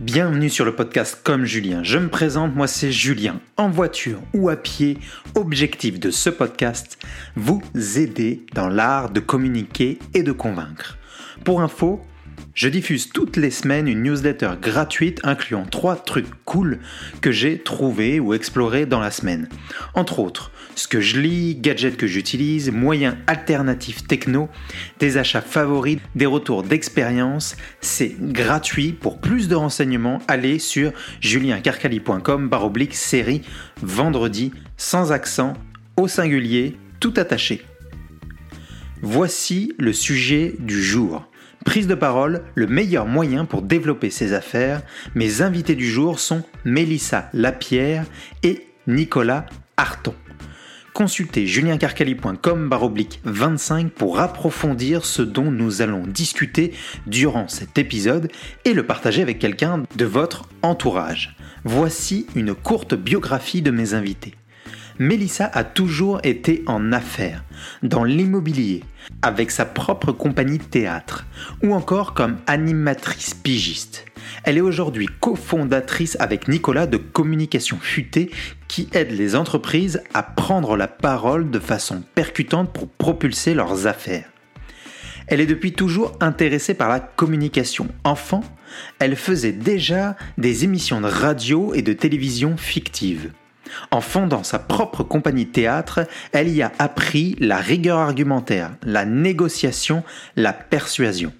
Bienvenue sur le podcast Comme Julien. Je me présente, moi c'est Julien. En voiture ou à pied, objectif de ce podcast, vous aider dans l'art de communiquer et de convaincre. Pour info, je diffuse toutes les semaines une newsletter gratuite incluant trois trucs cool que j'ai trouvés ou explorés dans la semaine. Entre autres, ce que je lis, gadgets que j'utilise, moyens alternatifs techno, des achats favoris, des retours d'expérience. C'est gratuit. Pour plus de renseignements, allez sur juliencarcali.com baroblique série vendredi sans accent au singulier tout attaché. Voici le sujet du jour. Prise de parole, le meilleur moyen pour développer ses affaires. Mes invités du jour sont Mélissa Lapierre et Nicolas Arton consultez juliencarcali.com baroblique 25 pour approfondir ce dont nous allons discuter durant cet épisode et le partager avec quelqu'un de votre entourage. Voici une courte biographie de mes invités. Mélissa a toujours été en affaires, dans l'immobilier, avec sa propre compagnie de théâtre, ou encore comme animatrice pigiste. Elle est aujourd'hui cofondatrice avec Nicolas de Communication Futée qui aide les entreprises à prendre la parole de façon percutante pour propulser leurs affaires. Elle est depuis toujours intéressée par la communication. Enfant, elle faisait déjà des émissions de radio et de télévision fictives. En fondant sa propre compagnie théâtre, elle y a appris la rigueur argumentaire, la négociation, la persuasion.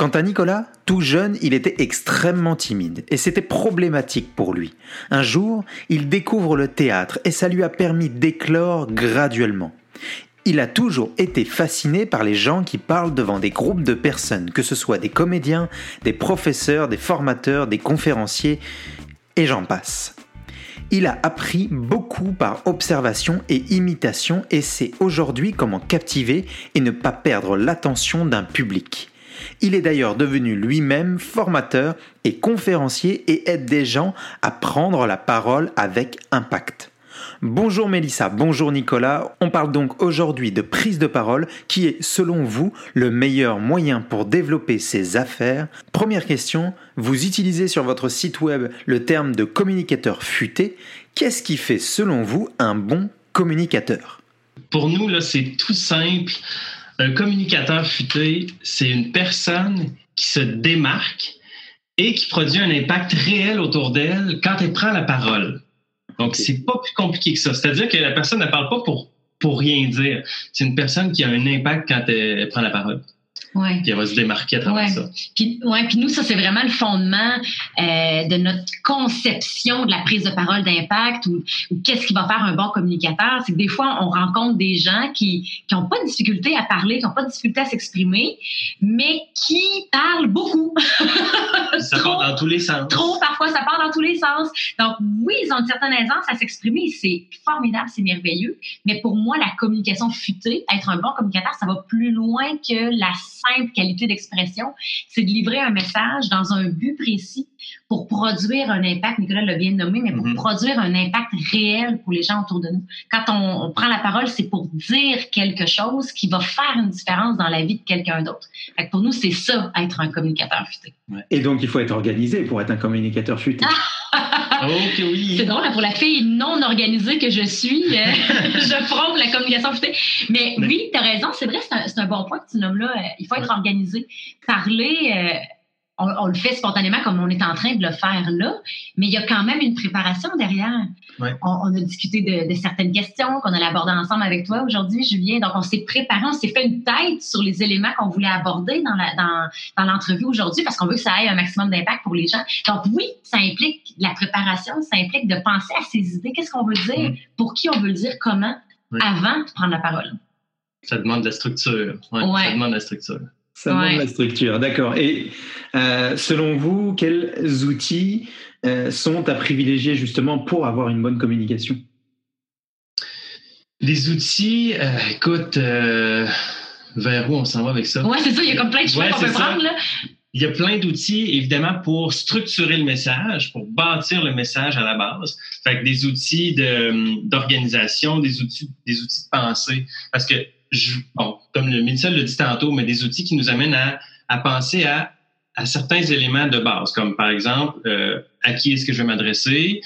Quant à Nicolas, tout jeune, il était extrêmement timide et c'était problématique pour lui. Un jour, il découvre le théâtre et ça lui a permis d'éclore graduellement. Il a toujours été fasciné par les gens qui parlent devant des groupes de personnes, que ce soit des comédiens, des professeurs, des formateurs, des conférenciers, et j'en passe. Il a appris beaucoup par observation et imitation et sait aujourd'hui comment captiver et ne pas perdre l'attention d'un public. Il est d'ailleurs devenu lui-même formateur et conférencier et aide des gens à prendre la parole avec impact. Bonjour Mélissa, bonjour Nicolas. On parle donc aujourd'hui de prise de parole qui est selon vous le meilleur moyen pour développer ses affaires. Première question, vous utilisez sur votre site web le terme de communicateur futé. Qu'est-ce qui fait selon vous un bon communicateur? Pour nous, là, c'est tout simple. Un communicateur futé, c'est une personne qui se démarque et qui produit un impact réel autour d'elle quand elle prend la parole. Donc, c'est pas plus compliqué que ça. C'est-à-dire que la personne ne parle pas pour, pour rien dire. C'est une personne qui a un impact quand elle prend la parole. Ouais. Puis elle va se démarquer à travers Ouais. ça. Puis, ouais, puis nous, ça, c'est vraiment le fondement euh, de notre conception de la prise de parole d'impact ou, ou qu'est-ce qui va faire un bon communicateur. C'est que des fois, on rencontre des gens qui n'ont pas de difficulté à parler, qui n'ont pas de difficulté à s'exprimer, mais qui parlent beaucoup. Ça trop, part dans tous les sens. trop, parfois, ça part dans tous les sens. Donc, oui, ils ont une certaine aisance à s'exprimer. C'est formidable, c'est merveilleux. Mais pour moi, la communication futée, être un bon communicateur, ça va plus loin que la simple qualité d'expression. C'est de livrer un message dans un but précis pour produire un impact. Nicolas l'a bien nommé, mais pour Mhm. produire un impact réel pour les gens autour de nous. Quand on, on prend la parole, c'est pour dire quelque chose qui va faire une différence dans la vie de quelqu'un d'autre. Que pour nous, c'est ça, être un communicateur futé. Et donc il faut être organisé pour être un communicateur futé. Oh, que oui. C'est drôle, hein, pour la fille non organisée que je suis, euh, je prône la communication futée. Mais Mais- oui, tu as raison, c'est vrai, c'est un, c'est un bon point que tu nommes là. Euh, il faut être organisé. Parler, euh, on, on le fait spontanément comme on est en train de le faire là, mais il y a quand même une préparation derrière. Ouais. On, on a discuté de, de certaines questions qu'on allait aborder ensemble avec toi aujourd'hui, Julien. Donc, on s'est préparé, on s'est fait une tête sur les éléments qu'on voulait aborder dans la- dans, dans l'entrevue aujourd'hui parce qu'on veut que ça ait un maximum d'impact pour les gens. Donc oui, ça implique la préparation, ça implique de penser à ses idées, qu'est-ce qu'on veut dire, Mm. pour qui on veut le dire, comment, Oui. avant de prendre la parole. Ça demande de la structure. Ouais, Ouais. Ça demande de la structure. Ça demande Ouais. la structure, d'accord. Et euh, selon vous, quels outils euh, sont à privilégier justement pour avoir une bonne communication? Les outils, euh, écoute, euh, vers où on s'en va avec ça? Ouais, c'est ça, il y a comme plein de choix Ouais, qu'on peut ça. prendre, là. Il y a plein d'outils, évidemment, pour structurer le message, pour bâtir le message à la base. Fait que des outils de- d'organisation, des outils, des outils de pensée. Parce que, je, bon, comme le Mélissa l'a dit tantôt, mais des outils qui nous amènent à, à penser à à certains éléments de base, comme par exemple, euh, à qui est-ce que je vais m'adresser,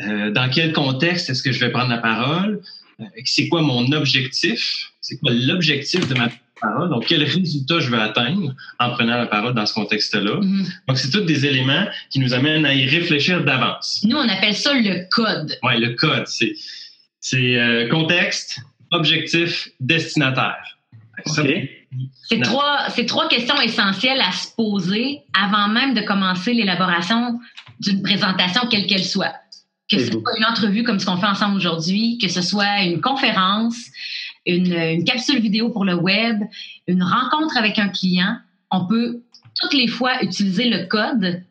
euh, dans quel contexte est-ce que je vais prendre la parole, euh, c'est quoi mon objectif, c'est quoi l'objectif de ma parole, donc quel résultat je veux atteindre en prenant la parole dans ce contexte-là. Mhm. Donc, c'est tous des éléments qui nous amènent à y réfléchir d'avance. Nous, on appelle ça le code. Oui, le code, c'est, contexte, objectif, destinataire. Ça, OK. C'est trois, c'est trois questions essentielles à se poser avant même de commencer l'élaboration d'une présentation, quelle qu'elle soit. Que ce soit une entrevue comme ce qu'on fait ensemble aujourd'hui, que ce soit une conférence, une, une capsule vidéo pour le web, une rencontre avec un client, on peut toutes les fois utiliser le code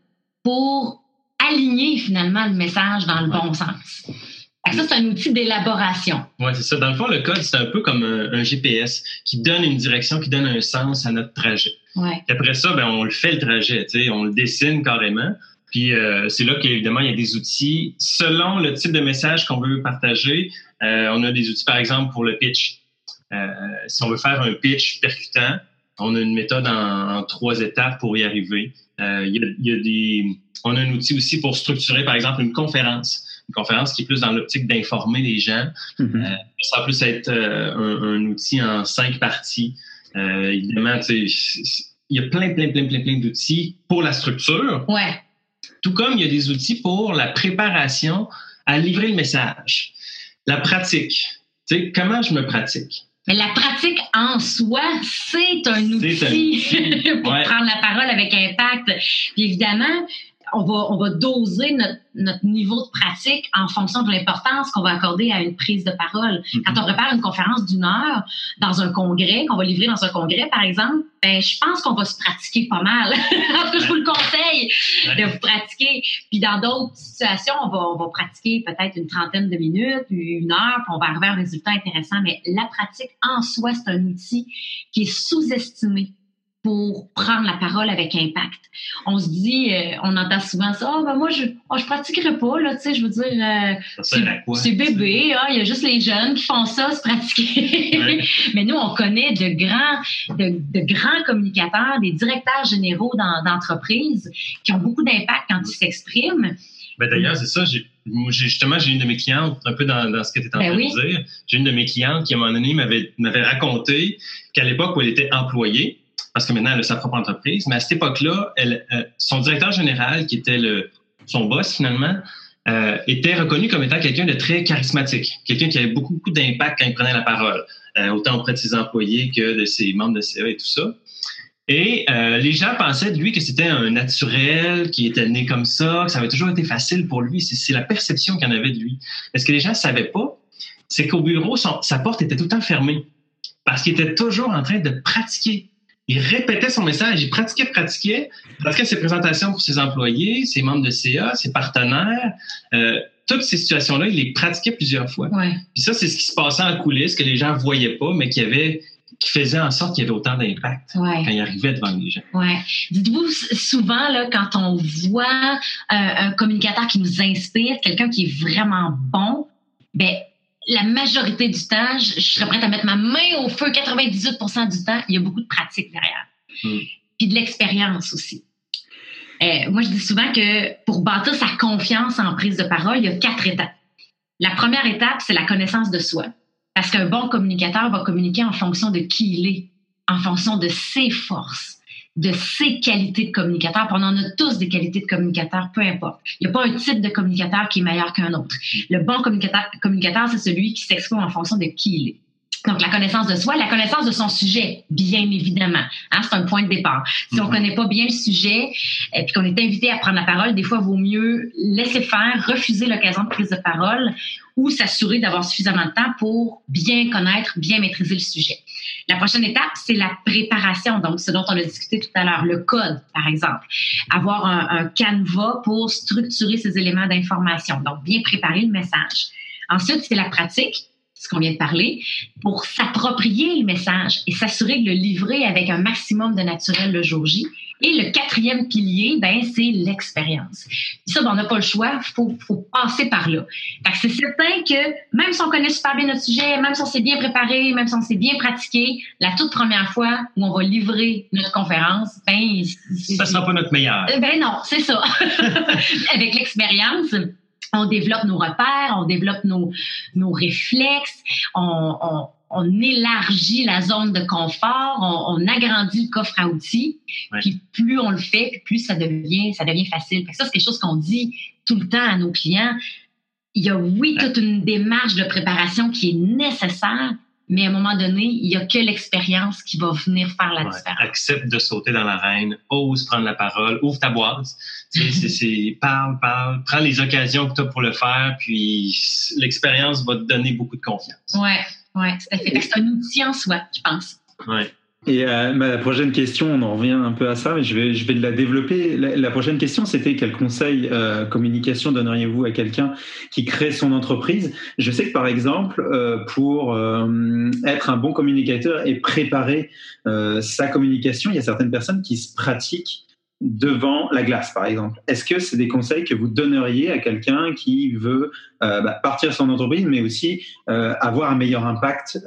pour aligner finalement le message dans le bon sens. Que ça, c'est un outil d'élaboration. Ouais, c'est ça. Dans le fond, le code, c'est un peu comme un, un GPS qui donne une direction, qui donne un sens à notre trajet. Ouais. Après ça, ben, on le fait le trajet, on le dessine carrément. Puis euh, c'est là qu'évidemment, il y a des outils. Selon le type de message qu'on veut partager, euh, on a des outils, par exemple, pour le pitch. Euh, si on veut faire un pitch percutant, on a une méthode en, en trois étapes pour y arriver. Euh, il, y a, il y a des, on a un outil aussi pour structurer, par exemple, une conférence. Une conférence qui est plus dans l'optique d'informer les gens. Mhm. Ça va plus être euh, un, un outil en cinq parties. Euh, évidemment, tu sais, il y a plein, plein, plein, plein, plein d'outils pour la structure, Ouais. tout comme il y a des outils pour la préparation à livrer le message. La pratique. Tu sais, comment je me pratique? Mais la pratique en soi, c'est un C'est outil pour Ouais. prendre la parole avec impact. Puis évidemment, on va, on va doser notre, notre niveau de pratique en fonction de l'importance qu'on va accorder à une prise de parole. Mhm. Quand on prépare une conférence d'une heure dans un congrès, qu'on va livrer dans un congrès, par exemple, ben, je pense qu'on va se pratiquer pas mal. en tout cas, je vous le conseille de vous pratiquer. Puis dans d'autres situations, on va, on va pratiquer peut-être une trentaine de minutes, une heure, puis on va arriver à un résultat intéressant. Mais la pratique en soi, c'est un outil qui est sous-estimé pour prendre la parole avec impact. On se dit, euh, on entend souvent ça, ah ben moi je oh, je pratiquerai pas là, tu sais, je veux dire euh, c'est bébé, ah, il y a juste les jeunes qui font ça, se pratiquer. Ouais. Mais nous, on connaît de grands, de, de grands communicateurs, des directeurs généraux d'entreprises qui ont beaucoup d'impact quand ils s'expriment. Ben, D'ailleurs, c'est ça. J'ai, justement, j'ai une de mes clientes, un peu dans, dans ce que tu es en Ben train oui. de dire. J'ai une de mes clientes qui, à un moment donné, m'avait, m'avait raconté qu'à l'époque où elle était employée, parce que maintenant, elle a sa propre entreprise, mais à cette époque-là, euh, son directeur général, qui était le, son boss finalement, euh, était reconnu comme étant quelqu'un de très charismatique, quelqu'un qui avait beaucoup, beaucoup d'impact quand il prenait la parole, euh, autant auprès de ses employés que de ses membres de CA et tout ça. Et les gens pensaient de lui que c'était un naturel, qui était né comme ça, que ça avait toujours été facile pour lui. C'est, la perception qu'il en avait de lui. Mais ce que les gens ne savaient pas, c'est qu'au bureau, sa porte était tout le temps fermée. Parce qu'il était toujours en train de pratiquer. Il répétait son message, il pratiquait, pratiquait, pratiquait ses présentations pour ses employés, ses membres de CA, ses partenaires. Euh, toutes ces situations-là, il les pratiquait plusieurs fois. Ouais. Puis ça, c'est ce qui se passait en coulisses, que les gens voyaient pas, mais qui avait, qui faisait en sorte qu'il y avait autant d'impact Ouais. quand il arrivait devant les gens. Ouais. Dites-vous souvent là, quand on voit euh, un communicateur qui nous inspire, quelqu'un qui est vraiment bon, ben la majorité du temps, je, je serais prête à mettre ma main au feu. 98% du temps, il y a beaucoup de pratique derrière, Mm. puis de l'expérience aussi. Euh, moi, je dis souvent que pour bâtir sa confiance en prise de parole, il y a quatre étapes. La première étape, c'est la connaissance de soi. Parce qu'un bon communicateur va communiquer en fonction de qui il est, en fonction de ses forces, de ses qualités de communicateur. Puis on en a tous des qualités de communicateur, peu importe. Il n'y a pas un type de communicateur qui est meilleur qu'un autre. Le bon communicateur, communicateur c'est celui qui s'exprime en fonction de qui il est. Donc, la connaissance de soi, la connaissance de son sujet, bien évidemment. Hein, c'est un point de départ. Si on Mhm. connaît pas bien le sujet et puis qu'on est invité à prendre la parole, des fois, il vaut mieux laisser faire, refuser l'occasion de prise de parole ou s'assurer d'avoir suffisamment de temps pour bien connaître, bien maîtriser le sujet. La prochaine étape, c'est la préparation, donc ce dont on a discuté tout à l'heure, le code, par exemple. Avoir un, un canevas pour structurer ces éléments d'information, donc bien préparer le message. Ensuite, c'est la pratique, ce qu'on vient de parler, pour s'approprier le message et s'assurer de le livrer avec un maximum de naturel le jour J. Et le quatrième pilier, ben, c'est l'expérience. Ça, ben, on n'a pas le choix, il faut, faut, passer par là. c'est certain que même si on connaît super bien notre sujet, même si on s'est bien préparé, même si on s'est bien pratiqué, la toute première fois où on va livrer notre conférence, ben, ça sera pas notre meilleur. Ben non, c'est ça. Avec l'expérience, on développe nos repères, on développe nos, nos réflexes, on, on, on élargit la zone de confort, on, on agrandit le coffre à outils. Puis plus on le fait, plus ça devient, ça devient facile. ça, c'est quelque chose qu'on dit tout le temps à nos clients. Il y a, oui, toute une démarche de préparation qui est nécessaire, mais à un moment donné, il n'y a que l'expérience qui va venir faire la différence. Accepte de sauter dans l'arène, ose prendre la parole, ouvre ta boîte, c'est, parle, parle, prends les occasions que tu as pour le faire, puis l'expérience va te donner beaucoup de confiance. Oui, ouais, fait. C'est un outil en soi, je pense. Ouais. Et euh, la prochaine question, on en revient un peu à ça, mais je vais, je vais la développer. La, prochaine question, c'était quel conseil euh, communication donneriez-vous à quelqu'un qui crée son entreprise? Je sais que par exemple, euh, pour euh, être un bon communicateur et préparer euh, sa communication, il y a certaines personnes qui se pratiquent devant la glace, par exemple. Est-ce que c'est des conseils que vous donneriez à quelqu'un qui veut euh, bah, partir son entreprise, mais aussi euh, avoir un meilleur impact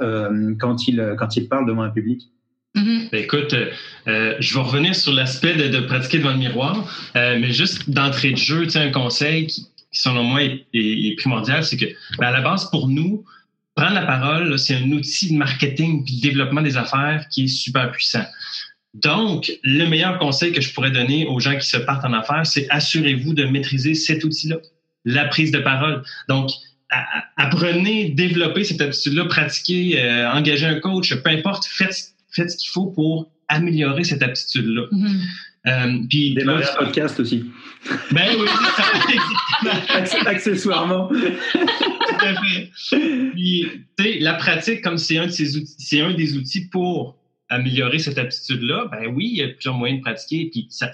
quand il quand il parle devant un public? Mm-hmm. Ben, écoute, euh, je vais revenir sur l'aspect de, pratiquer devant le miroir, euh, mais juste d'entrée de jeu, un conseil qui, selon moi, est, primordial, c'est que ben, à la base, pour nous, prendre la parole, c'est un outil de marketing et de développement des affaires qui est super puissant. Donc, le meilleur conseil que je pourrais donner aux gens qui se partent en affaires, c'est assurez-vous de maîtriser cet outil-là, la prise de parole. Donc, apprenez, développez cette habitude-là, pratiquez, euh, engagez un coach, peu importe, faites faites ce qu'il faut pour améliorer cette aptitude-là. Mm-hmm. Euh, puis démarrer un podcast aussi. Ben oui, ça, accessoirement. Tout à fait. Puis, tu sais, la pratique, comme c'est un, de ces outils, c'est un des outils pour améliorer cette aptitude-là, ben oui, il y a plusieurs moyens de pratiquer. Puis, ça,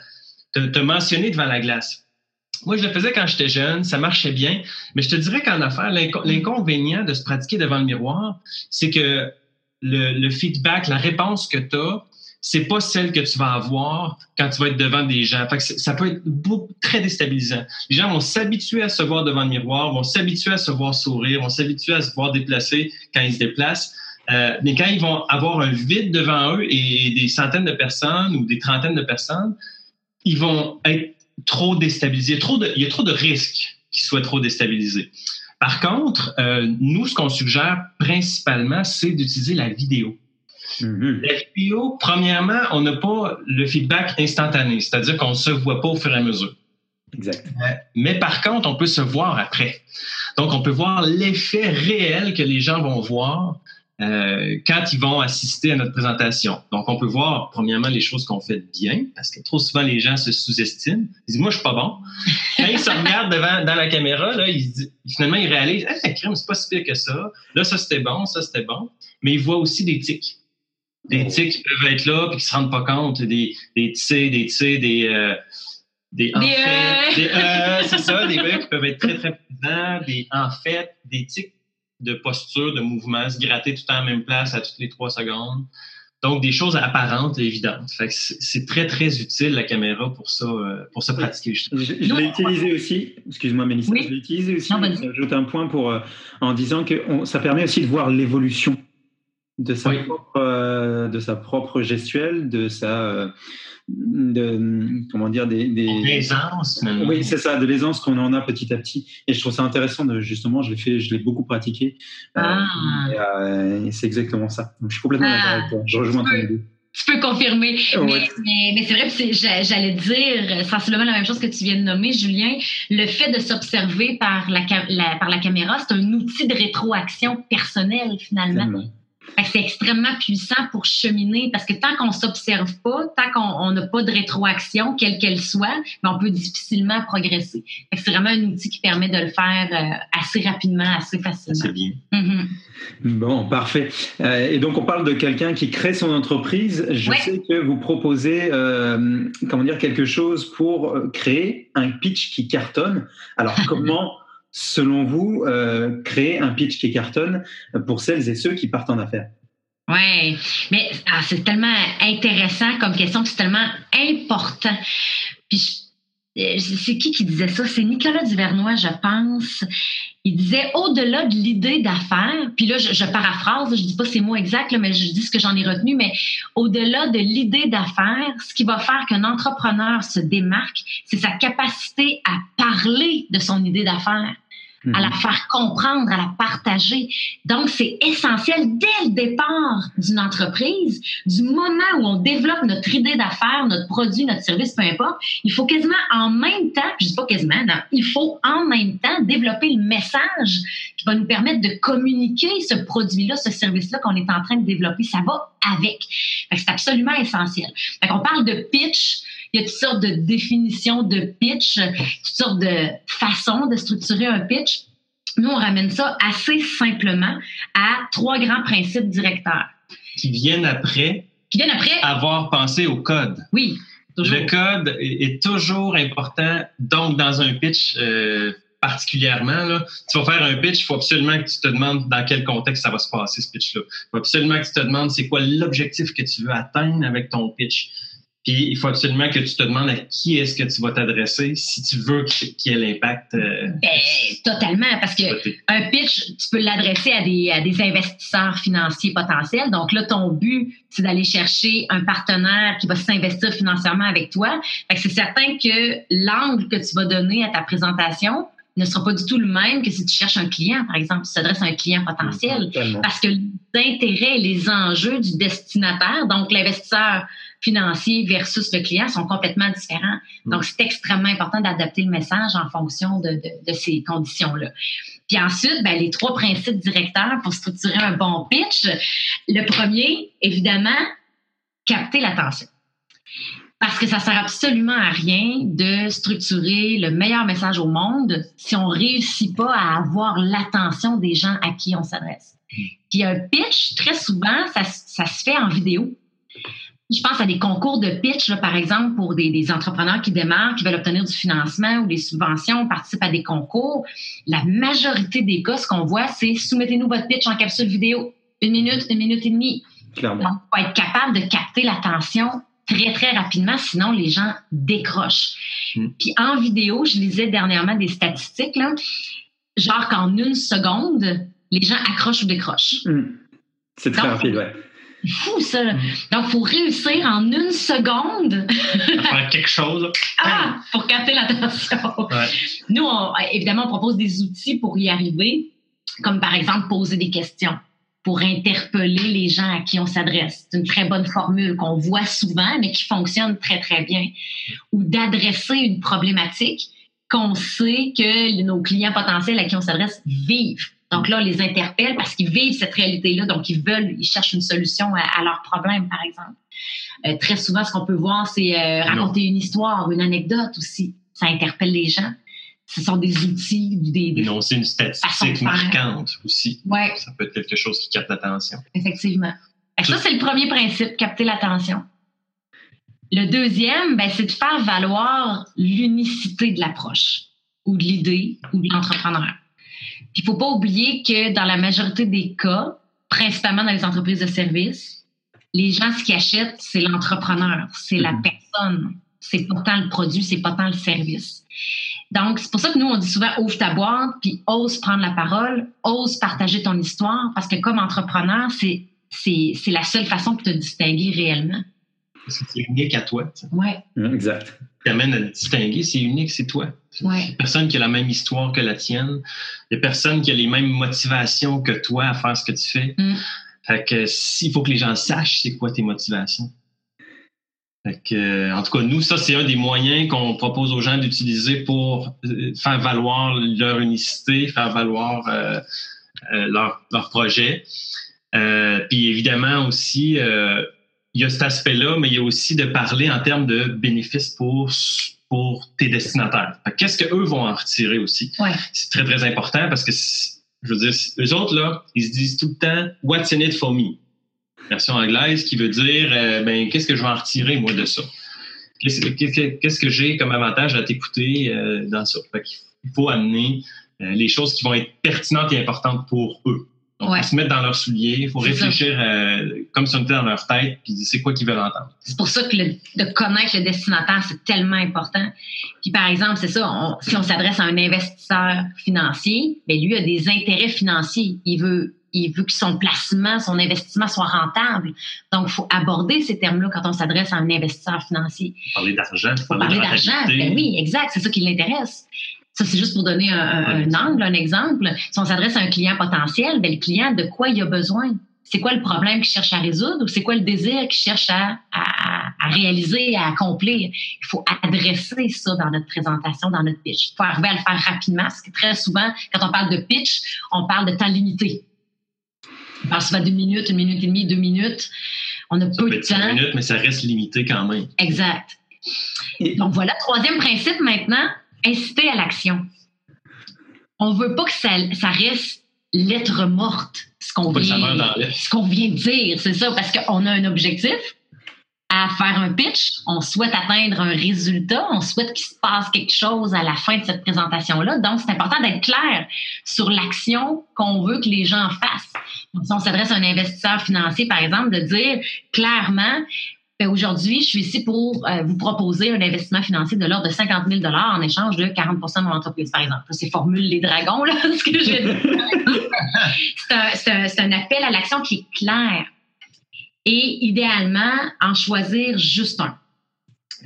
te mentionné devant la glace. Moi, je le faisais quand j'étais jeune, ça marchait bien, mais je te dirais qu'en affaires, l'inconvénient de se pratiquer devant le miroir, c'est que le, feedback, la réponse que tu as, c'est pas celle que tu vas avoir quand tu vas être devant des gens. Fait ça peut être très déstabilisant. Les gens vont s'habituer à se voir devant le miroir, vont s'habituer à se voir sourire, vont s'habituer à se voir déplacer quand ils se déplacent. Euh, mais quand ils vont avoir un vide devant eux et des centaines de personnes ou des trentaines de personnes, ils vont être trop déstabilisés. Il y a trop de risques qu'ils soient trop déstabilisés. Par contre, euh, nous, ce qu'on suggère principalement, c'est d'utiliser la vidéo. Mm-hmm. La vidéo, premièrement, on n'a pas le feedback instantané, c'est-à-dire qu'on ne se voit pas au fur et à mesure. Exact. Euh, mais par contre, on peut se voir après. Donc, on peut voir l'effet réel que les gens vont voir euh, quand ils vont assister à notre présentation. Donc, on peut voir, premièrement, les choses qu'on fait bien, parce que trop souvent, les gens se sous-estiment. Ils disent, moi, je suis pas bon. Quand ils se regardent devant, dans la caméra, là, ils, finalement, ils réalisent, ah, hey, crème, c'est pas si pire que ça. Là, ça, c'était bon, ça, c'était bon. Mais ils voient aussi des tics. Des tics qui peuvent être là, puis qui se rendent pas compte. Des, des tcs, des tcs, des... Euh, des en fait, des, euh, c'est ça, des qui peuvent être très, très présents, des en fait, des tics de posture, de mouvement, se gratter tout le temps à la même place à toutes les trois secondes. Donc, des choses apparentes et évidentes. c'est très, très utile, la caméra, pour ça, euh, pour se pratiquer. Je, je l'ai utilisé aussi, excuse-moi Mélissa, je l'ai utilisé aussi, j'ajoute un point pour, euh, en disant que ça permet aussi de voir l'évolution de sa, propre, euh, de sa propre gestuelle, de sa de comment dire des, des... l'aisance oui c'est ça de l'aisance qu'on en a petit à petit. Et je trouve ça intéressant de justement je l'ai fait je l'ai beaucoup pratiqué. Euh, ah. euh, et, c'est exactement ça. Donc je suis complètement d'accord avec toi. Je rejoins ton idée. tu peux confirmer. Mais, mais, c'est vrai, j'allais dire sensiblement la même chose que tu viens de nommer, Julien. Le fait de s'observer par la, par la caméra, c'est un outil de rétroaction personnelle, finalement. C'est extrêmement puissant pour cheminer parce que tant qu'on s'observe pas, tant qu'on n'a pas de rétroaction, quelle qu'elle soit, ben, on peut difficilement progresser. C'est vraiment un outil qui permet de le faire euh, assez rapidement, assez facilement. C'est bien. Mm-hmm. Bon, parfait. Euh, et donc, on parle de quelqu'un qui crée son entreprise. Je sais que vous proposez, euh, comment dire, quelque chose pour créer un pitch qui cartonne. Alors, comment selon vous, euh, créer un pitch qui cartonne pour celles et ceux qui partent en affaires? Oui, mais ah, c'est tellement intéressant comme question, c'est tellement important. Puis euh, c'est qui qui disait ça? C'est Nicolas Duvernois, je pense. Il disait au-delà de l'idée d'affaires, puis là, je, paraphrase, je dis pas ces mots exacts, mais je dis ce que j'en ai retenu, mais au-delà de l'idée d'affaires, ce qui va faire qu'un entrepreneur se démarque, c'est sa capacité à parler de son idée d'affaires à la mhm. faire comprendre, à la partager. Donc, c'est essentiel dès le départ d'une entreprise, du moment où on développe notre idée d'affaires, notre produit, notre service, peu importe, il faut quasiment en même temps, je dis pas quasiment, non, il faut en même temps développer le message qui va nous permettre de communiquer ce produit-là, ce service-là qu'on est en train de développer. Ça va avec. C'est absolument essentiel. on parle de pitch, il y a toutes sortes de définitions de pitch, toutes sortes de façons de structurer un pitch. Nous, on ramène ça assez simplement à trois grands principes directeurs. Qui viennent après. Qui viennent après. Avoir pensé au code. Oui. Toujours. Le code est toujours important. Donc, dans un pitch, euh, particulièrement, là, tu vas faire un pitch, il faut absolument que tu te demandes dans quel contexte ça va se passer, ce pitch-là. Il faut absolument que tu te demandes c'est quoi l'objectif que tu veux atteindre avec ton pitch. Puis il faut absolument que tu te demandes à qui est-ce que tu vas t'adresser si tu veux qu'il y ait l'impact. Euh, ben, totalement, parce que un pitch, tu peux l'adresser à des, à des investisseurs financiers potentiels. Donc là, ton but, c'est d'aller chercher un partenaire qui va s'investir financièrement avec toi. Fait que c'est certain que l'angle que tu vas donner à ta présentation ne sera pas du tout le même que si tu cherches un client, par exemple, tu t'adresses à un client potentiel. Parce que l'intérêt et les enjeux du destinataire, donc l'investisseur financier versus le client, sont complètement différents. Mm. Donc, c'est extrêmement important d'adapter le message en fonction de, de, ces conditions-là. Puis ensuite, ben, les trois principes directeurs pour structurer un bon pitch. Le premier, évidemment, capter l'attention. Parce que ça sert absolument à rien de structurer le meilleur message au monde si on réussit pas à avoir l'attention des gens à qui on s'adresse. Puis un pitch, très souvent, ça, ça, se fait en vidéo. Je pense à des concours de pitch, par exemple, pour des, des, entrepreneurs qui démarrent, qui veulent obtenir du financement ou des subventions, participent à des concours. La majorité des cas, ce qu'on voit, c'est soumettez-nous votre pitch en capsule vidéo. Une minute, une minute et demie. Clairement. Donc, faut être capable de capter l'attention très, très rapidement, sinon les gens décrochent. Hmm. Puis en vidéo, je lisais dernièrement des statistiques, là, genre qu'en une seconde, les gens accrochent ou décrochent. Hmm. C'est très rapide, ouais. Fou, ça. Donc, il faut réussir en une seconde. faire quelque chose. ah, pour capter l'attention. Nous, évidemment, on propose des outils pour y arriver, comme par exemple poser des questions pour interpeller les gens à qui on s'adresse. C'est une très bonne formule qu'on voit souvent, mais qui fonctionne très, très bien. Ou d'adresser une problématique qu'on sait que nos clients potentiels à qui on s'adresse vivent. Donc là, on les interpelle parce qu'ils vivent cette réalité-là, donc ils veulent, ils cherchent une solution à, leurs problèmes, par exemple. Euh, très souvent, ce qu'on peut voir, c'est euh, raconter une histoire, une anecdote aussi. Ça interpelle les gens ce sont des outils, des, des c'est une statistique marquante aussi. Ouais. Ça peut être quelque chose qui capte l'attention. Effectivement. ça, c'est le premier principe, capter l'attention. Le deuxième, ben, c'est de faire valoir l'unicité de l'approche ou de l'idée ou de l'entrepreneur. Il ne faut pas oublier que dans la majorité des cas, principalement dans les entreprises de services, les gens, ce qu'ils achètent, c'est l'entrepreneur, c'est la mm-hmm. personne. C'est pas tant le produit, c'est pas tant le service. Donc, c'est pour ça que nous, on dit souvent ouvre ta boîte, puis ose prendre la parole, ose partager ton histoire, parce que comme entrepreneur, c'est, c'est, c'est la seule façon de te distinguer réellement. Parce que c'est unique à toi. Oui. Exact. Ce qui amène à te distinguer, c'est unique, c'est toi. Ouais. Il a personne qui a la même histoire que la tienne. Il n'y a personne qui a les mêmes motivations que toi à faire ce que tu fais. Mm. Fait que s'il faut que les gens sachent c'est quoi tes motivations. Euh, en tout cas, nous, ça, c'est un des moyens qu'on propose aux gens d'utiliser pour euh, faire valoir leur unicité, faire valoir euh, leur, leur, projet. puis évidemment aussi, il y a cet aspect-là, mais il y a aussi de parler en termes de bénéfices pour pour tes destinataires. Qu'est-ce qu'eux vont en retirer aussi? Ouais. C'est très, très important parce que, je veux dire, eux autres, là, ils se disent tout le temps « What's in it for me? » version anglaise, qui veut dire euh, ben, qu'est-ce que je vais en retirer, moi, de ça? Qu'est-ce que j'ai comme avantage à t'écouter euh, dans ça? il faut amener euh, les choses qui vont être pertinentes et importantes pour eux. Donc, Ouais. faut se mettre dans leurs souliers, il faut réfléchir euh, comme si on était dans leur tête, puis c'est quoi qu'ils veulent entendre. C'est pour ça que le- de connaître le destinataire, c'est tellement important. Puis par exemple, c'est ça, on- si on s'adresse à un investisseur financier, ben lui a des intérêts financiers. Il veut, il veut que son placement, son investissement soit rentable. Donc, il faut aborder ces termes-là quand on s'adresse à un investisseur financier. Parler d'argent, parler d'argent. Ben oui, exact. C'est ça qui l'intéresse. Ça, c'est juste pour donner un, un- Un un angle, un exemple. Si on s'adresse à un client potentiel, ben, le client, de quoi il a besoin? C'est quoi le problème qu'il cherche à résoudre ou c'est quoi le désir qu'il cherche à, à- à réaliser, à accomplir? Il faut adresser ça dans notre présentation, dans notre pitch. Il faut arriver à le faire rapidement parce que très souvent, quand on parle de pitch, on parle de temps limité. On parle souvent d'une minute, une minute et demie, deux minutes. On a Ça peu peut de temps. minutes, mais ça reste limité quand même. Exact. Et- Donc voilà, troisième principe maintenant, inciter à l'action. On veut pas que ça, ça reste lettre morte, ce qu'on vient, vient de dire, c'est ça, parce qu'on a un objectif à faire un pitch, on souhaite atteindre un résultat, on souhaite qu'il se passe quelque chose à la fin de cette présentation-là. Donc, c'est important d'être clair sur l'action qu'on veut que les gens fassent. Donc, si on s'adresse à un investisseur financier, par exemple, de dire clairement, aujourd'hui, je suis ici pour euh, vous proposer un investissement financier de l'ordre de 50 000 en échange de 40% de mon entreprise, par exemple. C'est formule les dragons, là, ce que j'ai dit. C'est un, appel à l'action qui est clair. Et idéalement, en choisir juste un.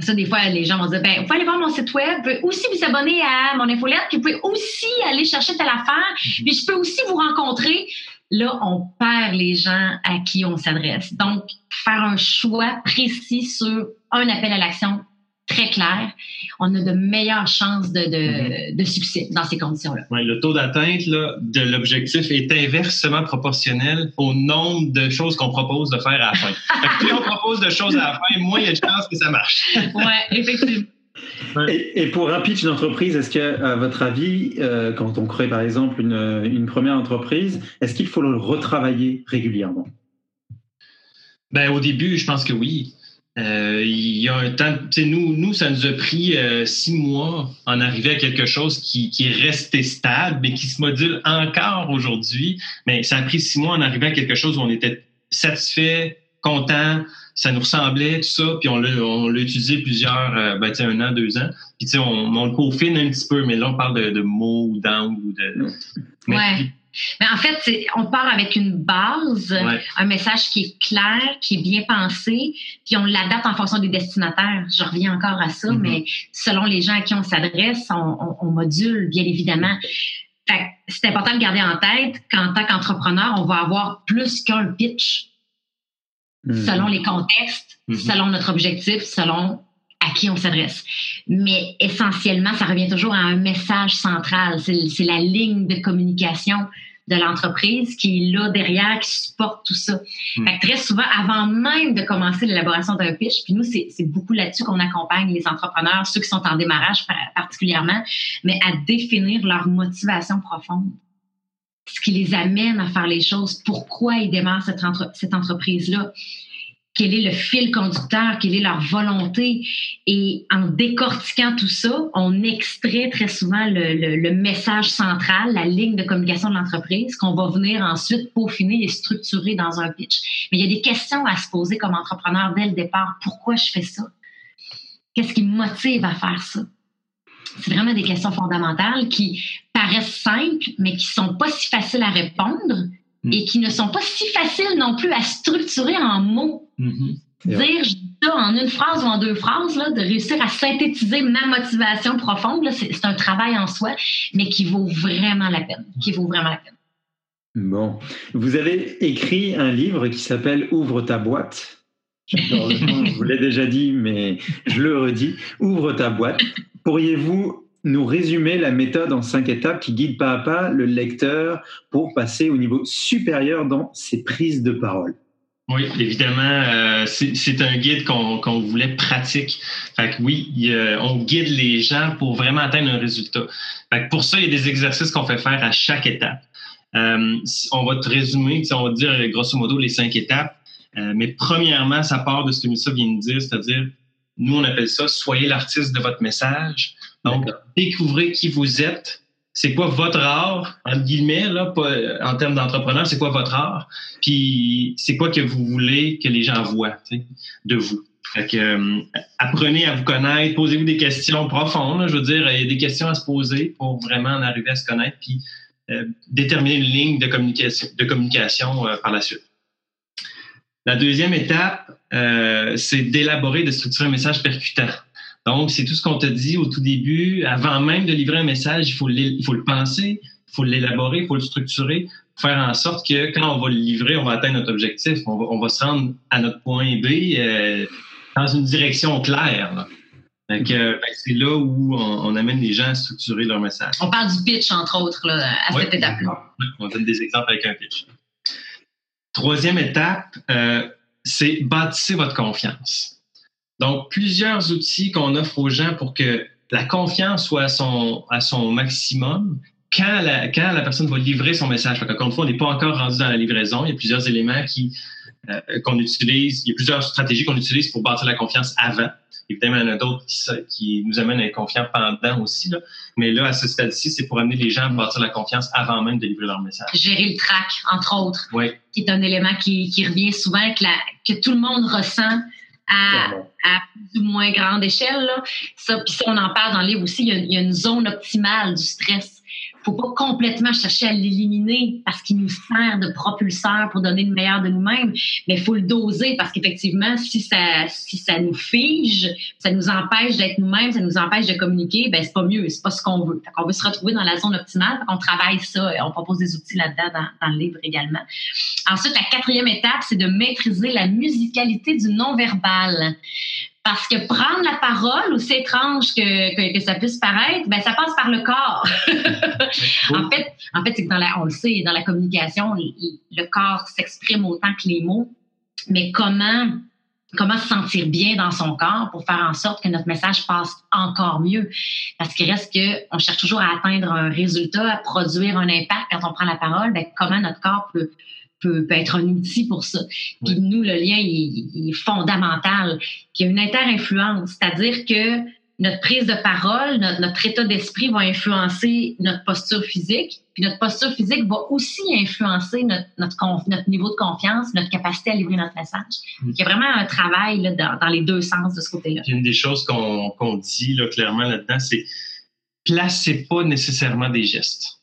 Ça, des fois, les gens vont dire, ben, vous pouvez aller voir mon site web, vous pouvez aussi vous abonner à mon infolette, puis vous pouvez aussi aller chercher telle affaire, puis je peux aussi vous rencontrer. Là, on perd les gens à qui on s'adresse. Donc, faire un choix précis sur un appel à l'action très clair, on a de meilleures chances de, de, de succès dans ces conditions-là. Ouais, le taux d'atteinte de l'objectif est inversement proportionnel au nombre de choses qu'on propose de faire à la fin. Plus on propose de choses à la fin, moins il y a de chances que ça marche. Ouais, effectivement. Et, et pour un pitch d'entreprise, est-ce que, à votre avis, euh, quand on crée par exemple une, une première entreprise, est-ce qu'il faut le retravailler régulièrement? Ben, au début, je pense que oui. Euh, il y a un temps, nous, nous, ça nous a pris euh, six mois en arriver à quelque chose qui, qui est resté stable, mais qui se module encore aujourd'hui. Mais ça a pris six mois en arriver à quelque chose où on était satisfait, content, ça nous ressemblait, tout ça, puis on l'a, on l'a utilisé plusieurs, euh, ben, un an, deux ans. Puis, tu sais, on, on le peaufine un petit peu, mais là, on parle de, de mots ou d'angles ou de. Mais- Ouais. Mais en fait, c'est- on part avec une base, Ouais. un message qui est clair, qui est bien pensé, puis on l'adapte en fonction des destinataires. Je reviens encore à ça, Mhm. mais selon les gens à qui on s'adresse, on, on- on module, bien évidemment. Fait que c'est important de garder en tête qu'en tant qu'entrepreneur, on va avoir plus qu'un pitch Hmm. selon les contextes, Mhm. selon notre objectif, selon à qui on s'adresse. Mais essentiellement, ça revient toujours à un message central. C'est la ligne de communication de l'entreprise qui est là derrière, qui supporte tout ça. Mhm. Fait que très souvent, avant même de commencer l'élaboration d'un pitch, puis nous, c'est beaucoup là-dessus qu'on accompagne les entrepreneurs, ceux qui sont en démarrage par- particulièrement, mais à définir leur motivation profonde ce qui les amène à faire les choses, pourquoi ils démarrent cette, entre- cette entreprise-là, quel est le fil conducteur, quelle est leur volonté. Et en décortiquant tout ça, on extrait très souvent le, le- le message central, la ligne de communication de l'entreprise, qu'on va venir ensuite peaufiner et structurer dans un pitch. Mais il y a des questions à se poser comme entrepreneur dès le départ. Pourquoi je fais ça? Qu'est-ce qui me motive à faire ça? C'est vraiment des questions fondamentales qui paraissent simples, mais qui sont pas si faciles à répondre Mm. et qui ne sont pas si faciles non plus à structurer en mots. Mhm. Vrai. Dire ça en une phrase ou en deux phrases, là, de réussir à synthétiser ma motivation profonde, là, c'est c'est un travail en soi, mais qui vaut vraiment la peine. Qui vaut vraiment la peine. Bon. Vous avez écrit un livre qui s'appelle Ouvre ta boîte. J'adore le nom, je vous l'ai déjà dit, mais je le redis. Ouvre ta boîte. Pourriez-vous nous résumer la méthode en cinq étapes qui guide pas à pas le lecteur pour passer au niveau supérieur dans ses prises de parole? Oui, évidemment, euh, c'est un guide qu'on voulait pratique. Fait que oui, on guide les gens pour vraiment atteindre un résultat. Fait que pour ça, il y a des exercices qu'on fait faire à chaque étape. Euh, on va te résumer, on va te dire euh, grosso modo les cinq étapes. Mais premièrement, ça part de ce que Mélissa vient de dire, c'est-à-dire, nous, on appelle ça soyez l'artiste de votre message. Donc, découvrez qui vous êtes c'est quoi votre art, entre guillemets, là, en termes d'entrepreneur, c'est quoi votre art, puis c'est quoi que vous voulez que les gens voient de vous? Fait que, euh, apprenez à vous connaître, posez-vous des questions profondes. je veux dire, il y a des questions à se poser pour vraiment en arriver à se connaître, puis euh, déterminer une ligne de communication, de communication euh, par la suite. La deuxième étape, c'est d'élaborer, de structurer un message percutant. Donc, c'est tout ce qu'on te dit au tout début. Avant même de livrer un message, il faut, il faut le penser, il faut l'élaborer, il faut le structurer, faire en sorte que quand on va le livrer, on va atteindre notre objectif. On va, on va se rendre à notre point B dans une direction claire. Euh, ben, c'est là où on, amène les gens à structurer leur message. On parle du pitch, entre autres, à cette étape-là. On donne des exemples avec un pitch. Troisième étape, euh, c'est bâtissez votre confiance. Donc, plusieurs outils qu'on offre aux gens pour que la confiance soit à son, maximum quand la, quand la personne va livrer son message. Encore une fois, on n'est pas encore rendu dans la livraison. Il y a plusieurs éléments qui qu'on utilise. Il y a plusieurs stratégies qu'on utilise pour bâtir la confiance avant. Évidemment, il y en a d'autres qui, nous amènent à être confiants pendant aussi. Là. Mais là, à ce stade-ci, c'est pour amener les gens à bâtir la confiance avant même de livrer leur message. Gérer le track, entre autres, oui. qui est un élément qui, qui revient souvent, que, la, que tout le monde ressent à, à, plus ou moins grande échelle. Là. Ça, puis ça, on en parle dans le livre aussi. Il y, a, il y a une zone optimale du stress faut pas complètement chercher à l'éliminer parce qu'il nous sert de propulseur pour donner le meilleur de nous-mêmes, mais il faut le doser parce qu'effectivement, si ça, si ça nous fige, ça nous empêche d'être nous-mêmes, ça nous empêche de communiquer, ben c'est pas mieux, c'est pas ce qu'on veut. on veut se retrouver dans la zone optimale, on travaille ça, et on propose des outils là-dedans dans, dans le livre également. Ensuite, la quatrième étape, c'est de maîtriser la musicalité du non-verbal. Parce que prendre la parole, aussi étrange que, que, ça puisse paraître, ben ça passe par le corps. en fait, en fait, c'est que dans la, on le sait, dans la communication, le, corps s'exprime autant que les mots. Mais comment comment se sentir bien dans son corps pour faire en sorte que notre message passe encore mieux? Parce qu'il reste que on cherche toujours à atteindre un résultat, à produire un impact quand on prend la parole. Ben, comment notre corps peut peut, être un outil pour ça. Puis nous, le lien, il, est fondamental. Il y a une inter-influence, c'est-à-dire que notre prise de parole, notre, état d'esprit va influencer notre posture physique, puis notre posture physique va aussi influencer notre, notre, niveau de confiance, notre capacité à livrer notre message. Mm. Il y a vraiment un travail là, dans, les deux sens de ce côté-là. Une des choses qu'on dit là, clairement là-dedans, c'est placez pas nécessairement des gestes.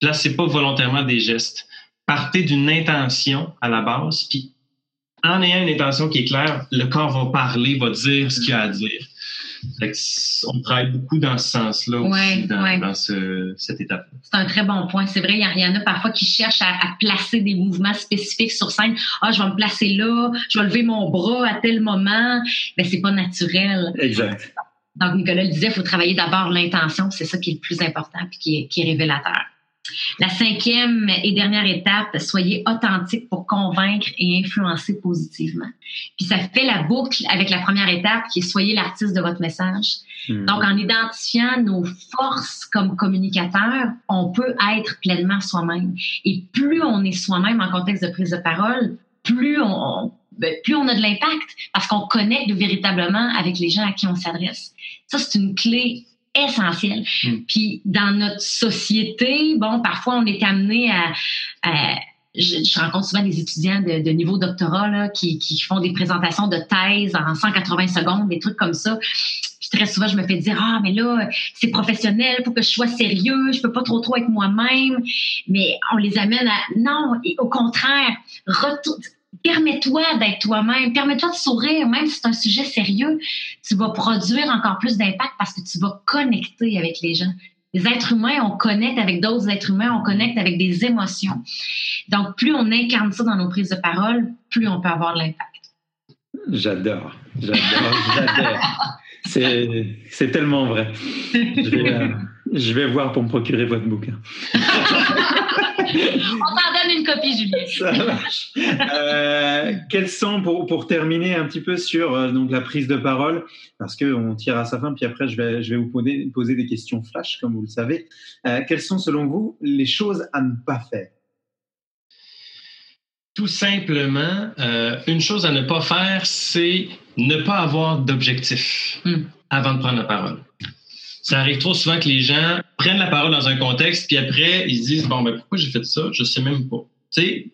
Placez pas volontairement des gestes partez d'une intention à la base, puis en ayant une intention qui est claire, le corps va parler, va dire ce qu'il a à dire. on travaille beaucoup dans ce sens-là aussi, dans, cette étape. C'est un très bon point. C'est vrai, il y, en a parfois qui cherchent à, placer des mouvements spécifiques sur scène. Ah, je vais me placer là, je vais lever mon bras à tel moment. Mais c'est pas naturel. Exact. Donc, Nicolas le disait, il faut travailler d'abord l'intention. C'est ça qui est le plus important et qui qui est révélateur. La cinquième et dernière étape, soyez authentique pour convaincre et influencer positivement. Puis ça fait la boucle avec la première étape qui est soyez l'artiste de votre message. Hmm. Donc en identifiant nos forces comme communicateurs, on peut être pleinement soi-même. Et plus on est soi-même en contexte de prise de parole, plus on, ben, plus on a de l'impact parce qu'on connecte véritablement avec les gens à qui on s'adresse. Ça, c'est une clé essentiel. Hmm. Puis dans notre société, bon, parfois on est amené à, je, rencontre souvent des étudiants de, niveau doctorat là, qui, qui, font des présentations de thèse en 180 secondes, des trucs comme ça. Puis très souvent, je me fais dire ah mais là c'est professionnel, faut que je sois sérieux, je peux pas trop trop être moi-même. Mais on les amène à non, au contraire, retour, permets-toi d'être toi-même, permets-toi de sourire, même si c'est un sujet sérieux, tu vas produire encore plus d'impact parce que tu vas connecter avec les gens. Les êtres humains, on connecte avec d'autres êtres humains, on connecte avec des émotions. Donc, plus on incarne ça dans nos prises de parole, plus on peut avoir de l'impact. J'adore, j'adore, j'adore. C'est tellement vrai. Je vais, euh, je vais voir pour me procurer votre bouquin. On t'en donne une copie, Julien. Ça marche. Euh, quels sont, pour, pour, terminer un petit peu sur euh, donc, la prise de parole, parce qu'on tire à sa fin, puis après je vais, je vais vous poser, poser des questions flash, comme vous le savez. Euh, quelles sont, selon vous, les choses à ne pas faire? Tout simplement, une chose à ne pas faire, c'est ne pas avoir d'objectif hmm. avant de prendre la parole. Ça arrive trop souvent que les gens prennent la parole dans un contexte, puis après, ils se disent, bon, ben, pourquoi j'ai fait ça? Je sais même pas. Tu sais,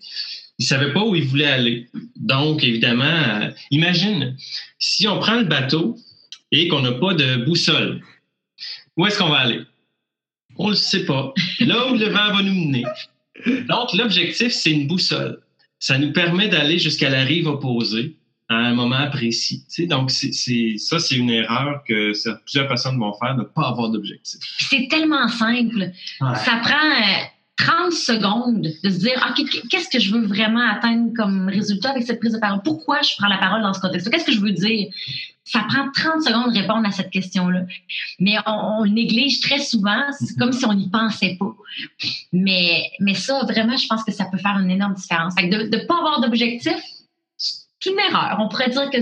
ils savaient pas où ils voulaient aller. Donc, évidemment, euh, imagine, si on prend le bateau et qu'on n'a pas de boussole, où est-ce qu'on va aller? On ne le sait pas. Là où le vent va nous mener. Donc, l'objectif, c'est une boussole. Ça nous permet d'aller jusqu'à la rive opposée à un moment précis. Tu sais, donc, c'est, ça, c'est une erreur que plusieurs personnes vont faire, de ne pas avoir d'objectif. C'est tellement simple. Ça prend 30 euh, secondes de se dire, OK, qu'est-ce que je veux vraiment atteindre comme résultat avec cette prise de parole? Pourquoi je prends la parole dans ce contexte? Qu'est-ce que je veux dire? Ça prend 30 secondes de répondre à cette question-là. Mais on, néglige très souvent, c'est comme si on n'y pensait pas. Mais, mais ça, vraiment, je pense que ça peut faire une énorme différence. de ne pas avoir d'objectif, une erreur. On pourrait dire que,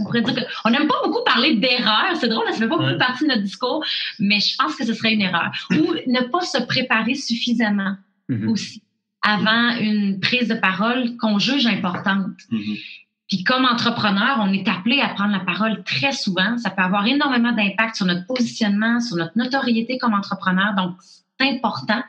on pourrait dire que, on n'aime pas beaucoup parler d'erreur. C'est drôle, ça fait pas beaucoup partie de notre discours, mais je pense que ce serait une erreur. Ou ne pas se préparer suffisamment mm-hmm. aussi avant une prise de parole qu'on juge importante. Mm-hmm. Puis comme entrepreneur, on est appelé à prendre la parole très souvent. Ça peut avoir énormément d'impact sur notre positionnement, sur notre notoriété comme entrepreneur. Donc, c'est important.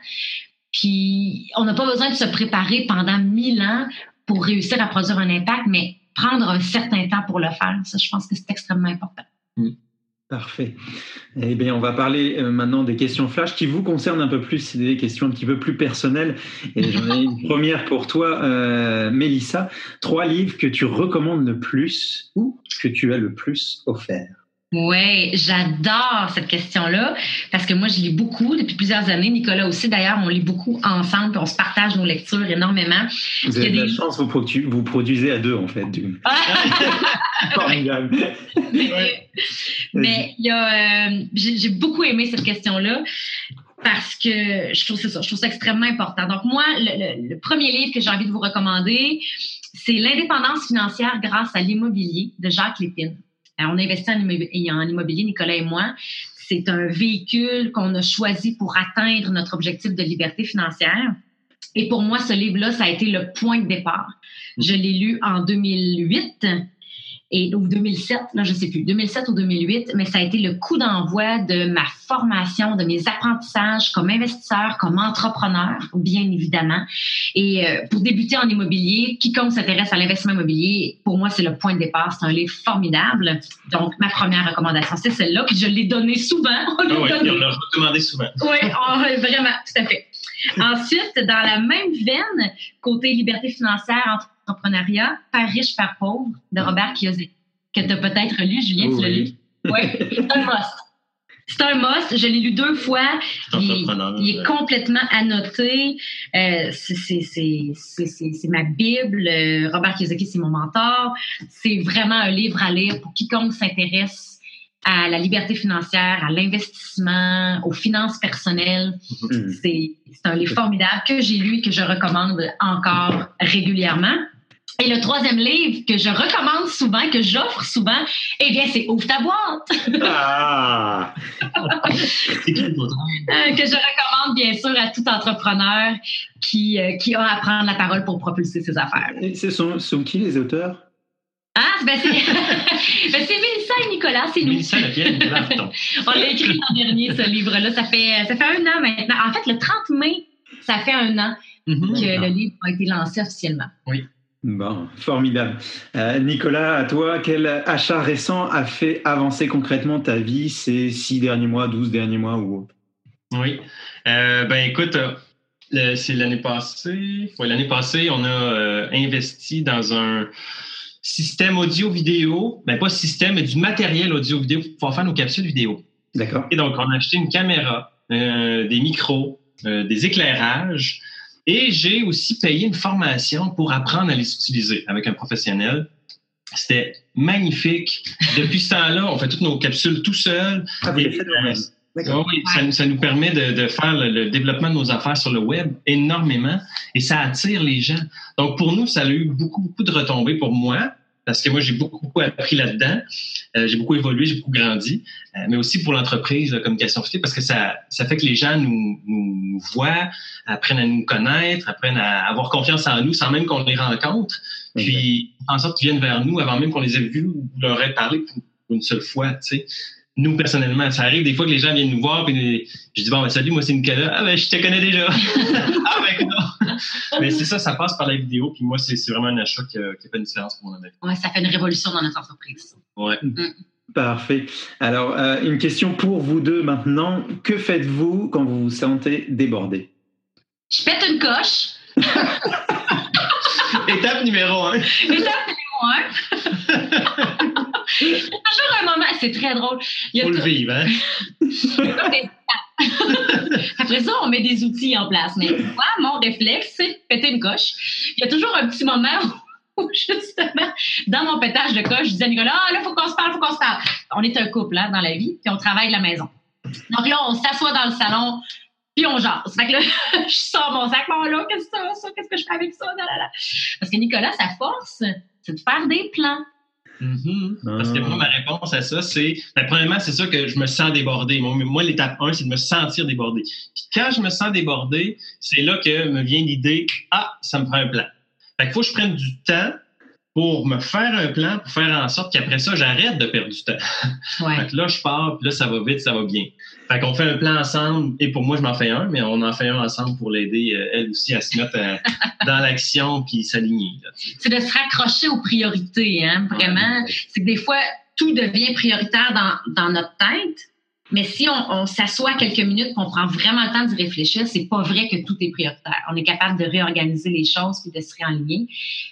Puis, on n'a pas besoin de se préparer pendant mille ans pour réussir à produire un impact, mais prendre un certain temps pour le faire. Ça, je pense que c'est extrêmement important. Mm. Parfait. Eh bien, on va parler euh, maintenant des questions flash qui vous concernent un peu plus. C'est des questions un petit peu plus personnelles. Et j'en ai une première pour toi, euh, Mélissa. Trois livres que tu recommandes le plus ou que tu as le plus offert. Oui, j'adore cette question-là parce que moi, je lis beaucoup depuis plusieurs années. Nicolas aussi, d'ailleurs, on lit beaucoup ensemble, puis on se partage nos lectures énormément. Vous avez de la chance, vous, vous, produisez à deux, en fait. Du... Formidable. mais, a, euh, j'ai beaucoup aimé cette question-là parce que je trouve ça, je trouve ça extrêmement important. Donc moi, le, le premier livre que j'ai envie de vous recommander, c'est L'indépendance financière grâce à l'immobilier de Jacques Lépine. Euh, on investit en immobilier, Nicolas et moi. C'est un véhicule qu'on a choisi pour atteindre notre objectif de liberté financière. Et pour moi, ce livre-là, ça a été le point de départ. Je l'ai lu en 2008 et ou 2007, là je sais plus, 2007 ou 2008, mais ça a été le coup d'envoi de ma formation, de mes apprentissages comme investisseur, comme entrepreneur, bien évidemment. Et euh, pour débuter en immobilier, quiconque s'intéresse à l'investissement immobilier, pour moi c'est le point de départ. C'est un livre formidable. Donc ma première recommandation, c'est celle-là. Puis je l'ai donné souvent. On ah l'a recommandé souvent. Oui, vraiment, tout à fait. Ensuite, dans la même veine, côté liberté financière, entrepreneuriat, Père riche, Père pauvre, de Robert Kiyosaki, que tu as peut-être lu, Julien, tu l'as lu? Oui, c'est un must. C'est un must. Je l'ai lu deux fois. Il, est complètement annoté. Euh, c'est ma Bible. Robert Kiyosaki, c'est mon mentor. C'est vraiment un livre à lire pour quiconque s'intéresse à la liberté financière, à l'investissement, aux finances personnelles. Mm-hmm. C'est un livre formidable que j'ai lu et que je recommande encore régulièrement. Et le troisième livre que je recommande souvent, que j'offre souvent, eh bien, c'est Ouvre ta boîte. Ah! Euh, que je recommande, bien sûr, à tout entrepreneur qui, euh, qui a à prendre la parole pour propulser ses affaires. Et ce sont, sont qui les auteurs? Ah, ben c'est ben Mélissa et Nicolas, c'est nous. Mélissa On l'a écrit l'an dernier, ce livre-là. Ça fait, ça fait un an maintenant. En fait, le 30 mai, ça fait un an mm-hmm. que le livre a été lancé officiellement. Oui. Bon, formidable. Euh, Nicolas, à toi, quel achat récent a fait avancer concrètement ta vie ces six derniers mois, douze derniers mois ou Oui. Euh, ben écoute, euh, c'est l'année passée. Oui, l'année passée, on a investi dans un système audio-vidéo, ben pas système, mais du matériel audio-vidéo pour pouvoir faire nos capsules vidéo. D'accord. Et donc, on a acheté une caméra, des micros, des éclairages, et j'ai aussi payé une formation pour apprendre à les utiliser avec un professionnel. C'était magnifique. Depuis ce temps-là, on fait toutes nos capsules tout seul. Ah, oui, ça, nous permet de, faire le, développement de nos affaires sur le web énormément et ça attire les gens. Donc, pour nous, ça a eu beaucoup, beaucoup de retombées pour moi parce que moi, j'ai beaucoup, beaucoup appris là-dedans. Euh, j'ai beaucoup évolué, j'ai beaucoup grandi, euh, mais aussi pour l'entreprise de communication parce que ça, ça fait que les gens nous, nous, voient, apprennent à nous connaître, apprennent à avoir confiance en nous sans même qu'on les rencontre. Puis, en sorte qu'ils viennent vers nous avant même qu'on les ait vus ou leur ait parlé pour, une seule fois, tu sais. Nous, personnellement. Ça arrive des fois que les gens viennent nous voir, puis je dis, bon, ben, salut, moi, c'est Nicolas. Ah, ben, je te connais déjà. ah, ben, non. Mais c'est ça, ça passe par la vidéo, puis moi, c'est vraiment un achat qui, a, fait une différence pour mon ami. Ouais, ça fait une révolution dans notre entreprise. Ouais. Mm. Parfait. Alors, euh, une question pour vous deux maintenant. Que faites-vous quand vous vous sentez débordé? Je pète une coche. Étape numéro un. Étape numéro un. Il y a toujours un moment, c'est très drôle. Il Faut le vivre, hein? Après ça, on met des outils en place. Mais moi, mon réflexe, c'est péter une coche. Il y a toujours un petit moment où, justement, dans mon pétage de coche, je disais à Nicolas, ah, là, il faut qu'on se parle, il faut qu'on se parle. On est un couple hein, dans la vie, puis on travaille de la maison. Donc là, on s'assoit dans le salon, puis on jase. Fait que là, je sors mon sac, bon là, qu'est-ce que c'est ça? Qu'est-ce que je fais avec ça? Parce que Nicolas, sa force, c'est de faire des plans. Mm-hmm. Parce que moi, ma réponse à ça, c'est, ben, premièrement, c'est ça que je me sens débordé. Moi, l'étape 1, c'est de me sentir débordé. Puis quand je me sens débordé, c'est là que me vient l'idée, ah, ça me prend un plan. Fait qu'il faut que je prenne du temps pour me faire un plan, pour faire en sorte qu'après ça, j'arrête de perdre du temps. Fait que là, je pars, puis là, ça va vite, ça va bien. Fait qu'on fait un plan ensemble, et pour moi, je m'en fais un, mais on en fait un ensemble pour l'aider, euh, elle aussi, à se mettre euh, dans l'action puis s'aligner. C'est de se raccrocher aux priorités, hein, vraiment. C'est que des fois, tout devient prioritaire dans, dans notre tête, mais si on, s'assoit quelques minutes, qu'on prend vraiment le temps d'y réfléchir, c'est pas vrai que tout est prioritaire. On est capable de réorganiser les choses puis de se réaligner.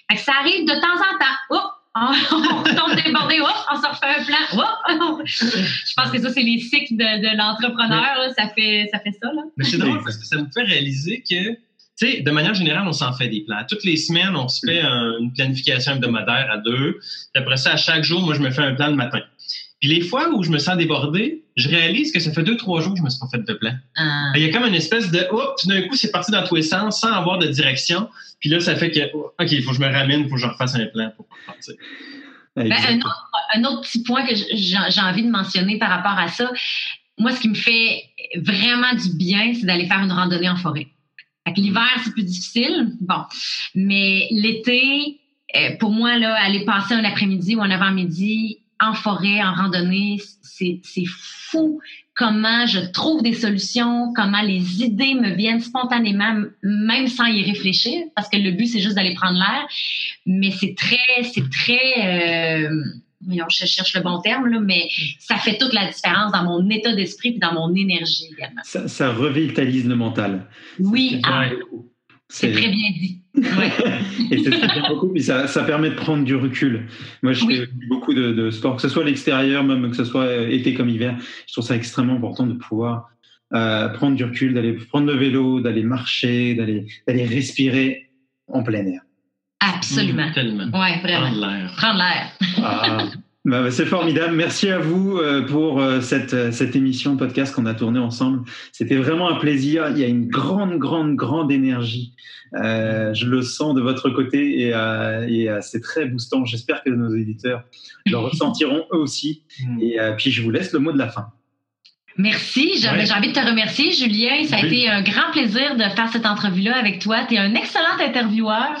Fait que ça arrive de temps en temps. Oh, on tombe débordé, oh, on se refait un plan. Oh, je pense que ça, c'est les cycles de, l'entrepreneur. Ça fait, ça fait ça. Là. Mais c'est drôle parce que ça me fait réaliser que tu sais, de manière générale, on s'en fait des plans. Toutes les semaines, on se fait une planification hebdomadaire à deux. après ça, à chaque jour, moi, je me fais un plan le matin. Puis les fois où je me sens débordé, je réalise que ça fait deux, trois jours que je me suis pas fait de plan. Ah. Il y a comme une espèce de, oh, tout d'un coup, c'est parti dans tous les sens sans avoir de direction. Puis là, ça fait que, oh, OK, il faut que je me ramène, il faut que je refasse un plan pour partir. Ben, un, autre, petit point que j'ai envie de mentionner par rapport à ça, moi, ce qui me fait vraiment du bien, c'est d'aller faire une randonnée en forêt. L'hiver, c'est plus difficile, bon, mais l'été, euh, pour moi, là, aller passer un après-midi ou un avant-midi en forêt, en randonnée, c'est fou comment je trouve des solutions, comment les idées me viennent spontanément, même sans y réfléchir, parce que le but, c'est juste d'aller prendre l'air. Mais c'est très, c'est très... Euh, je cherche le bon terme, là, mais ça fait toute la différence dans mon état d'esprit et dans mon énergie également. Ça, revitalise le mental. Oui, ah, c'est très bien dit. et c'est beaucoup, puis ça, ça, permet de prendre du recul. Moi, je fais beaucoup de, de, sport, que ce soit à l'extérieur, même que ce soit été comme hiver. Je trouve ça extrêmement important de pouvoir euh, prendre du recul, d'aller prendre le vélo, d'aller marcher, d'aller respirer en plein air. Absolument. Mmh. Ouais, vraiment. Prendre l'air. Prendre l'air. Ah. Bah, bah, c'est formidable. Merci à vous euh, pour euh, cette, euh, cette émission podcast qu'on a tournée ensemble. C'était vraiment un plaisir. Il y a une grande, grande, grande énergie. je le sens de votre côté et, et c'est très boostant. J'espère que nos éditeurs le ressentiront eux aussi. Mm. Et puis, je vous laisse le mot de la fin. Merci. J'ai envie de te remercier, Julien. Ça a été un grand plaisir de faire cette entrevue-là avec toi. Tu es un excellent intervieweur.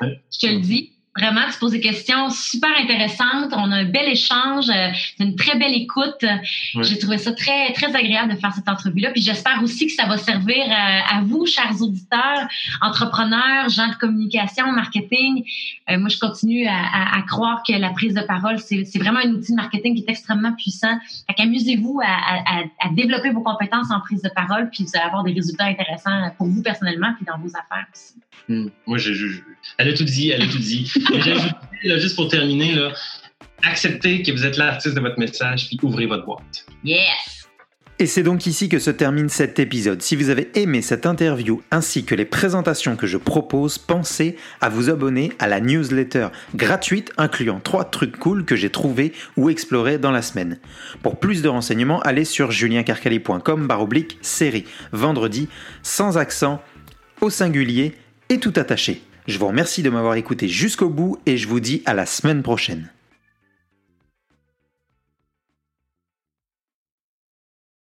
Je te le dis. Vraiment, tu poses des questions super intéressantes. On a un bel échange, euh, une très belle écoute. J'ai trouvé ça très, très agréable de faire cette entrevue-là. Puis j'espère aussi que ça va servir euh, à, vous, chers auditeurs, entrepreneurs, gens de communication, marketing. Euh, moi, je continue à, croire que la prise de parole, c'est vraiment un outil de marketing qui est extrêmement puissant. Fait qu'amusez-vous à, développer vos compétences en prise de parole, puis vous allez avoir des résultats intéressants pour vous personnellement, puis dans vos affaires aussi. Hmm. Moi, je, elle a tout dit, elle a tout dit. Là, juste pour terminer, là, acceptez que vous êtes l'artiste de votre message, puis ouvrez votre boîte. Yes! Et c'est donc ici que se termine cet épisode. Si vous avez aimé cette interview ainsi que les présentations que je propose, pensez à vous abonner à la newsletter gratuite incluant trois trucs cool que j'ai trouvés ou explorés dans la semaine. Pour plus de renseignements, allez sur juliencarcali.com baroblique série vendredi sans accent au singulier et tout attaché. Je vous remercie de m'avoir écouté jusqu'au bout et je vous dis à la semaine prochaine.